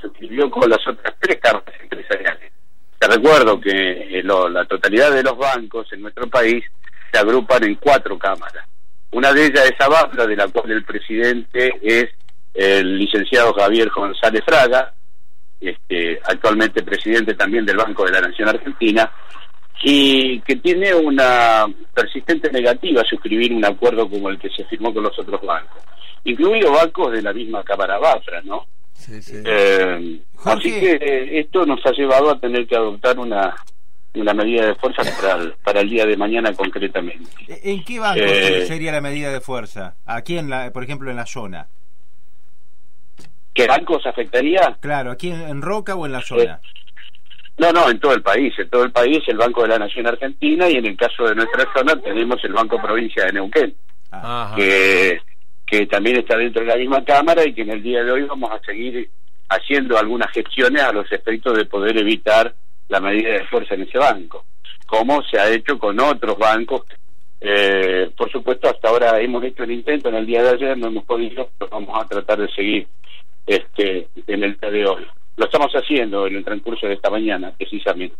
suscribió con las otras tres cámaras empresariales. Te recuerdo que eh, lo- la totalidad de los bancos en nuestro país se agrupan en cuatro cámaras. Una de ellas es Abapra, de la cual el presidente es el licenciado Javier González Fraga, este, actualmente presidente también del Banco de la Nación Argentina, y que tiene una persistente negativa a suscribir un acuerdo como el que se firmó con los otros bancos, incluidos bancos de la misma Cámara Bafra, ¿no? Sí, sí. Eh, así que eh, esto nos ha llevado a tener que adoptar una, una medida de fuerza para el, para el día de mañana concretamente. ¿En qué banco Eh, sería la medida de fuerza? Aquí, en la, por ejemplo, en la zona. ¿Qué bancos afectaría? Claro, aquí en, en Roca o en la zona. No, no, en todo el país. En todo el país el Banco de la Nación Argentina y en el caso de nuestra zona tenemos el Banco Provincia de Neuquén, Ah, Ajá. que, que también está dentro de la misma Cámara y que en el día de hoy vamos a seguir haciendo algunas gestiones a los efectos de poder evitar la medida de fuerza en ese banco, como se ha hecho con otros bancos. Eh, por supuesto, hasta ahora hemos hecho el intento en el día de ayer, no hemos podido, pero vamos a tratar de seguir este en el día de hoy. Lo estamos haciendo en el transcurso de esta mañana, precisamente.